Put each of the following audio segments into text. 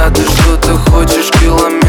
когда ты что-то хочешь километр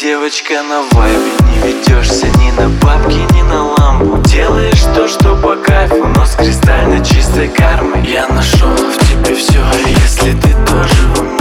Девочка на вайбе. Не ведешься ни на бабки, ни на лампу. Делаешь то, что по кайфу Но с кристально чистой кармой. Я нашел в тебе все Если ты тоже во